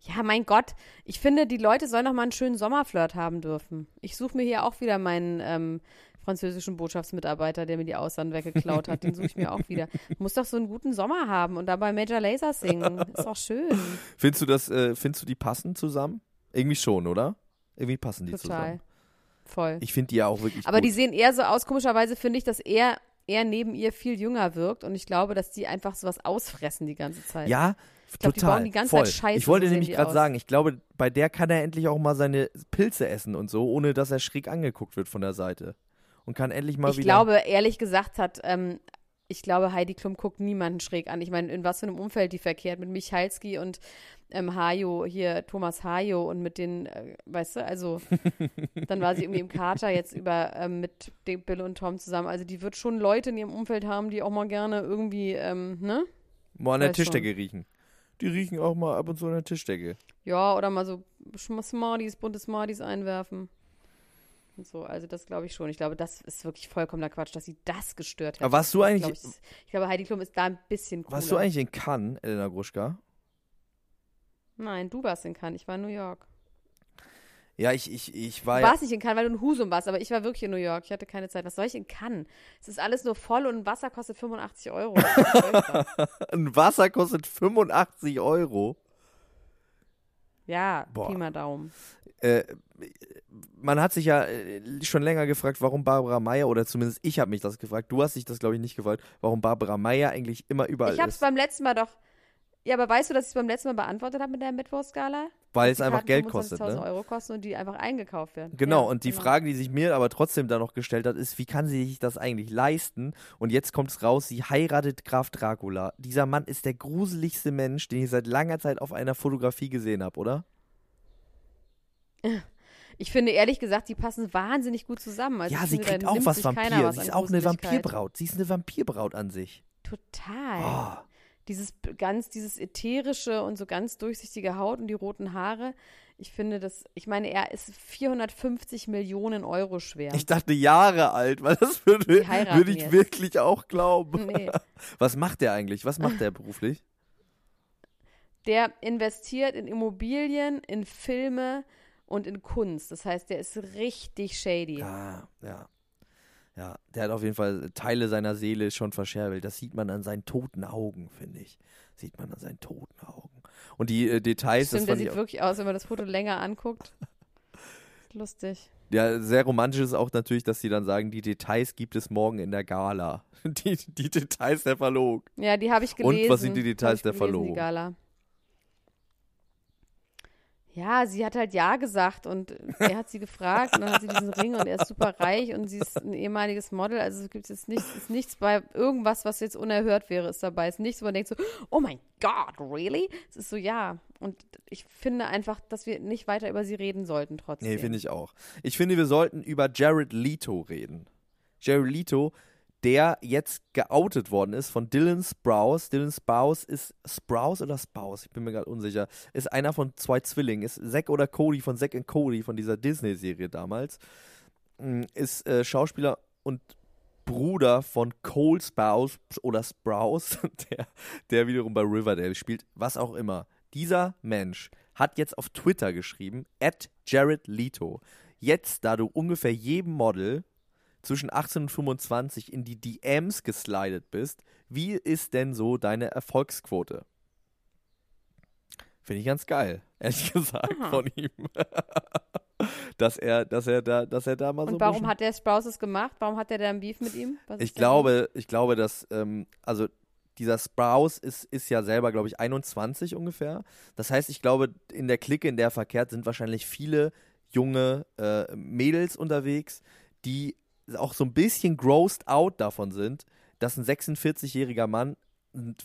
Ja, mein Gott, ich finde, die Leute sollen noch mal einen schönen Sommerflirt haben dürfen. Ich suche mir hier auch wieder meinen ähm, französischen Botschaftsmitarbeiter, der mir die Aussagen weggeklaut hat. Den suche ich mir auch wieder. Muss doch so einen guten Sommer haben und dabei Major Laser singen. Ist doch schön. Findest du das, äh, findest du die passen zusammen? Irgendwie schon, oder? Irgendwie passen die Total. zusammen. Voll. Ich finde die ja auch wirklich Aber gut. die sehen eher so aus, komischerweise finde ich, dass er, er neben ihr viel jünger wirkt und ich glaube, dass die einfach sowas ausfressen die ganze Zeit. ja, glaub, die total. bauen die ganze voll. Zeit Scheiße, ich wollte nämlich die gerade sagen, ich glaube, bei der kann er endlich auch mal seine Pilze essen und so, ohne dass er schräg angeguckt wird von der Seite. Und kann endlich mal ich wieder. glaube, ehrlich gesagt hat, ähm, ich glaube, Heidi Klum guckt niemanden schräg an. Ich meine, in was für einem Umfeld die verkehrt mit Michalski und ähm, Hajo, hier Thomas Hajo und mit den, äh, weißt du, also dann war sie irgendwie im Kater jetzt über ähm, mit Bill und Tom zusammen. Also die wird schon Leute in ihrem Umfeld haben, die auch mal gerne irgendwie, ähm, ne? mal an der weiß schon. Tischdecke riechen. Die riechen auch mal ab und zu an der Tischdecke. Ja, oder mal so Smarties, bunte Smarties einwerfen. Und so, also das glaube ich schon. Ich glaube, das ist wirklich vollkommener Quatsch, dass sie das gestört hat. Aber warst du Das eigentlich- glaub Ich, ich glaube, Heidi Klum ist da ein bisschen cooler. Warst du eigentlich in Cannes, Elena Gruschka? Nein, du warst in Cannes. Ich war in New York. Ja, ich, ich, ich war Du warst nicht in Cannes, weil du in Husum warst, aber ich war wirklich in New York. Ich hatte keine Zeit. Was soll ich in Cannes? Es ist alles nur voll und Wasser kostet 85 Euro. Ein Wasser kostet 85 Euro. Ja, Boah. Pi mal Daumen. Äh, man hat sich ja äh, schon länger gefragt, warum Barbara Meyer, oder zumindest ich habe mich das gefragt, du hast dich das glaube ich nicht gefragt, warum Barbara Meyer eigentlich immer überall Ich habe es ist. beim letzten Mal doch. Ja, aber weißt du, dass ich es beim letzten Mal beantwortet habe mit der Mittwochsskala? Weil es einfach Karten Geld kostet, 25.000 ne? Euro kosten und die einfach eingekauft werden. Genau, Ja, und die genau. Frage, die sich mir aber trotzdem da noch gestellt hat, ist, wie kann sie sich das eigentlich leisten? Und jetzt kommt es raus, sie heiratet Graf Dracula. Dieser Mann ist der gruseligste Mensch, den ich seit langer Zeit auf einer Fotografie gesehen habe, oder? Ich finde ehrlich gesagt, die passen wahnsinnig gut zusammen. Also ja, sie finde, kriegt auch was Vampir. was Sie ist auch eine. Vampirbraut. Sie ist eine Vampirbraut an sich. Total. Oh. Dieses ganz, dieses ätherische und so ganz durchsichtige Haut und die roten Haare. Ich finde das, ich meine, er ist 450 Millionen Euro schwer. Ich dachte Jahre alt, weil das würde, würde ich jetzt. wirklich auch glauben. nee. Was macht der eigentlich? Was macht der beruflich? Der investiert in Immobilien, in Filme und in Kunst. Das heißt, der ist richtig shady. Ja, ja. Ja, der hat auf jeden Fall Teile seiner Seele schon verscherbelt. Das sieht man an seinen toten Augen, finde ich. Sieht man an seinen toten Augen. Und die äh, Details, Stimmt, das der sieht wirklich aus, wenn man das Foto länger anguckt. Lustig. ja, sehr romantisch ist auch natürlich, dass sie dann sagen, die Details gibt es morgen in der Gala. Die, die Details der Verlobung. Ja, die habe ich Und gelesen. was sind die Details der gelesen, Verlobung? Die Gala. Ja, sie hat halt Ja gesagt und er hat sie gefragt und dann hat sie diesen Ring und er ist super reich und sie ist ein ehemaliges Model. Also es gibt jetzt nichts, ist nichts bei irgendwas, was jetzt unerhört wäre, ist dabei. Es ist nichts, wo man denkt so, oh mein Gott, really? Es ist so, ja. Und ich finde einfach, dass wir nicht weiter über sie reden sollten trotzdem. Nee, finde ich auch. Ich finde, wir sollten über Jared Leto reden. Jared Leto, der jetzt geoutet worden ist von Dylan Sprouse. Dylan Sprouse ist Sprouse oder Spouse? Ich bin mir gerade unsicher. Ist einer von zwei Zwillingen. Ist Zack oder Cody von Zack and Cody von dieser Disney-Serie damals. Mm, Ist äh, Schauspieler und Bruder von Cole Sprouse oder Sprouse, der, der wiederum bei Riverdale spielt, was auch immer. Dieser Mensch hat jetzt auf Twitter geschrieben, at Jared Leto, jetzt, da du ungefähr jedem Model zwischen 18 und 25 in die DMs geslidet bist, wie ist denn so deine Erfolgsquote? Finde ich ganz geil, ehrlich gesagt, Aha. von ihm. dass er, dass er da, dass er da mal so Und warum hat der Sprouses gemacht? Warum hat der da ein Beef mit ihm? Was ich glaube, ich glaube, dass, ähm, also dieser Sprouse ist, ist ja selber, glaube ich, 21 ungefähr. Das heißt, ich glaube, in der Clique, in der er verkehrt, sind wahrscheinlich viele junge äh, Mädels unterwegs, die auch so ein bisschen grossed out davon sind, dass ein 46-jähriger Mann,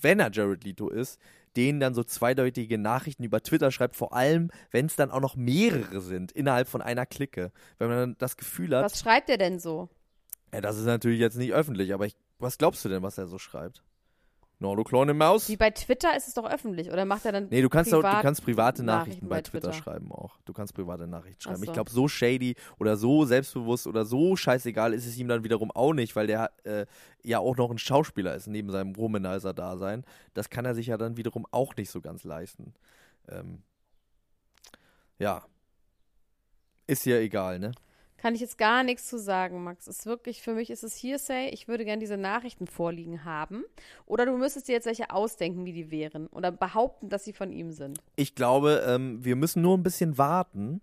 wenn er Jared Leto ist, denen dann so zweideutige Nachrichten über Twitter schreibt, vor allem, wenn es dann auch noch mehrere sind innerhalb von einer Clique. Wenn man dann das Gefühl hat, Was schreibt er denn so? ja, das ist natürlich jetzt nicht öffentlich, aber ich, was glaubst du denn, was er so schreibt? No, du kleine Maus? Wie bei Twitter ist es doch öffentlich, oder macht er dann Nee, du kannst, auch, du privat kannst private Nachrichten Nachrichten bei bei Twitter, Twitter? schreiben auch. Du kannst private Nachrichten Ach schreiben. Ich so. glaube, so shady oder so selbstbewusst oder so scheißegal ist es ihm dann wiederum auch nicht, weil der äh, ja auch noch ein Schauspieler ist, neben seinem Womanizer-Dasein. Das kann er sich ja dann wiederum auch nicht so ganz leisten. Ähm, ja. Ist ja egal, ne? Kann ich jetzt gar nichts zu sagen, Max. Ist wirklich, für mich ist es Hearsay. Ich würde gerne diese Nachrichten vorliegen haben. Oder du müsstest dir jetzt welche ausdenken, wie die wären. Oder behaupten, dass sie von ihm sind. Ich glaube, ähm, wir müssen nur ein bisschen warten.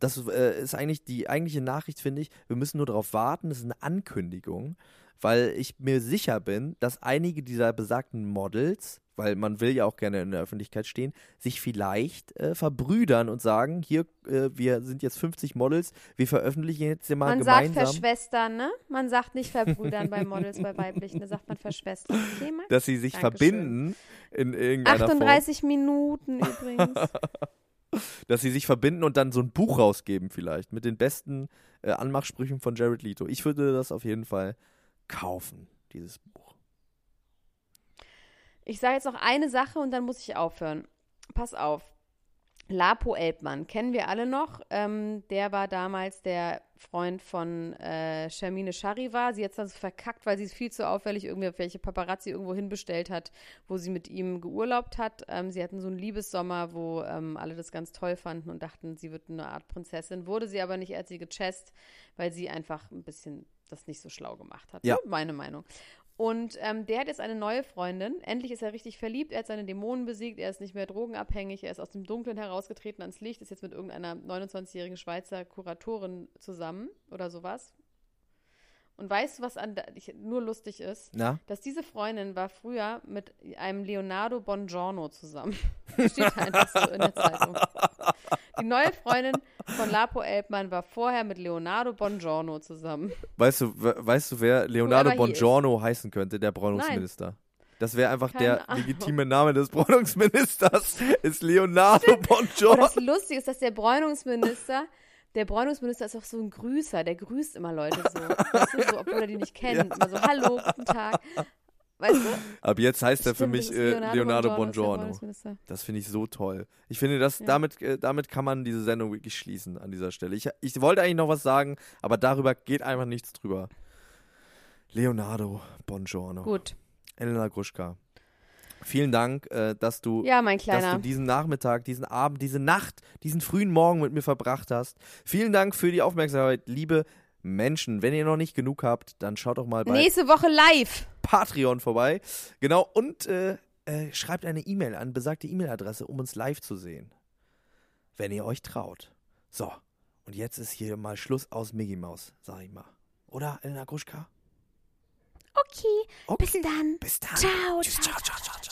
Das äh, ist eigentlich die eigentliche Nachricht, finde ich. Wir müssen nur darauf warten. Das ist eine Ankündigung, weil ich mir sicher bin, dass einige dieser besagten Models, weil man will ja auch gerne in der Öffentlichkeit stehen, sich vielleicht äh, verbrüdern und sagen, hier, äh, wir sind jetzt 50 Models, wir veröffentlichen jetzt hier mal Man sagt gemeinsam. verschwestern, ne? Man sagt nicht verbrüdern bei Models, bei weiblichen. Da sagt man verschwestern. Okay, Max? dass sie sich Dankeschön. verbinden in irgendeiner Form. 38 Minuten übrigens. dass sie sich verbinden und dann so ein Buch rausgeben vielleicht mit den besten äh, Anmachsprüchen von Jared Leto. Ich würde das auf jeden Fall kaufen, dieses Buch. Ich sage jetzt noch eine Sache und dann muss ich aufhören. Pass auf. Lapo Elbmann kennen wir alle noch. Ähm, der war damals der Freund von äh, Shermine Charivar. Sie hat es dann so verkackt, weil sie es viel zu auffällig irgendwie auf welche Paparazzi irgendwo hinbestellt hat, wo sie mit ihm geurlaubt hat. Ähm, sie hatten so einen Liebessommer, wo ähm, alle das ganz toll fanden und dachten, sie wird eine Art Prinzessin. Wurde sie aber nicht, er hat sie gechest, weil sie einfach ein bisschen das nicht so schlau gemacht hat. Ja. Ne? Meine Meinung. Und ähm, der hat jetzt eine neue Freundin. Endlich ist er richtig verliebt. Er hat seine Dämonen besiegt. Er ist nicht mehr drogenabhängig. Er ist aus dem Dunklen herausgetreten ans Licht. Ist jetzt mit irgendeiner 29-jährigen Schweizer Kuratorin zusammen oder sowas. Und weißt du, was an ich, nur lustig ist? Na? Dass diese Freundin war früher mit einem Leonardo Bongiorno zusammen. Steht einfach so in der Zeitung. Die neue Freundin von Lapo Elbmann war vorher mit Leonardo Bongiorno zusammen. Weißt du, we- weißt du, wer Leonardo Whoever. Bongiorno heißen könnte, der Bräunungsminister? Das wäre einfach Keine der Ahnung. legitime Name des Bräunungsministers, ist Leonardo Und Bongiorno. das Lustige ist, dass der Bräunungsminister, der Bräunungsminister ist auch so ein Grüßer, der grüßt immer Leute so. Weißt du, so obwohl er die nicht kennt. Immer so, hallo, guten Tag. Weißt du? Ab jetzt heißt er für mich ist äh, Leonardo Bongiorno. Das finde ich so toll. Ich finde, das, Ja. damit, äh, damit kann man diese Sendung wirklich schließen an dieser Stelle. Ich, ich wollte eigentlich noch was sagen, aber darüber geht einfach nichts drüber. Leonardo Bongiorno. Gut. Elena Gruschka. Vielen Dank, äh, dass du Ja, mein dass du diesen Nachmittag, diesen Abend, diese Nacht, diesen frühen Morgen mit mir verbracht hast. Vielen Dank für die Aufmerksamkeit, liebe Menschen. Wenn ihr noch nicht genug habt, dann schaut doch mal bei Nächste Woche live. Patreon vorbei. Genau, und äh, äh, schreibt eine E-Mail an besagte E-Mail-Adresse, um uns live zu sehen. Wenn ihr euch traut. So, und jetzt ist hier mal Schluss aus Mickey Maus, sag ich mal. Oder, Elena Gruschka? Okay, Okay. bis dann. Bis dann. Ciao, Tschüss, ciao, ciao, ciao, ciao.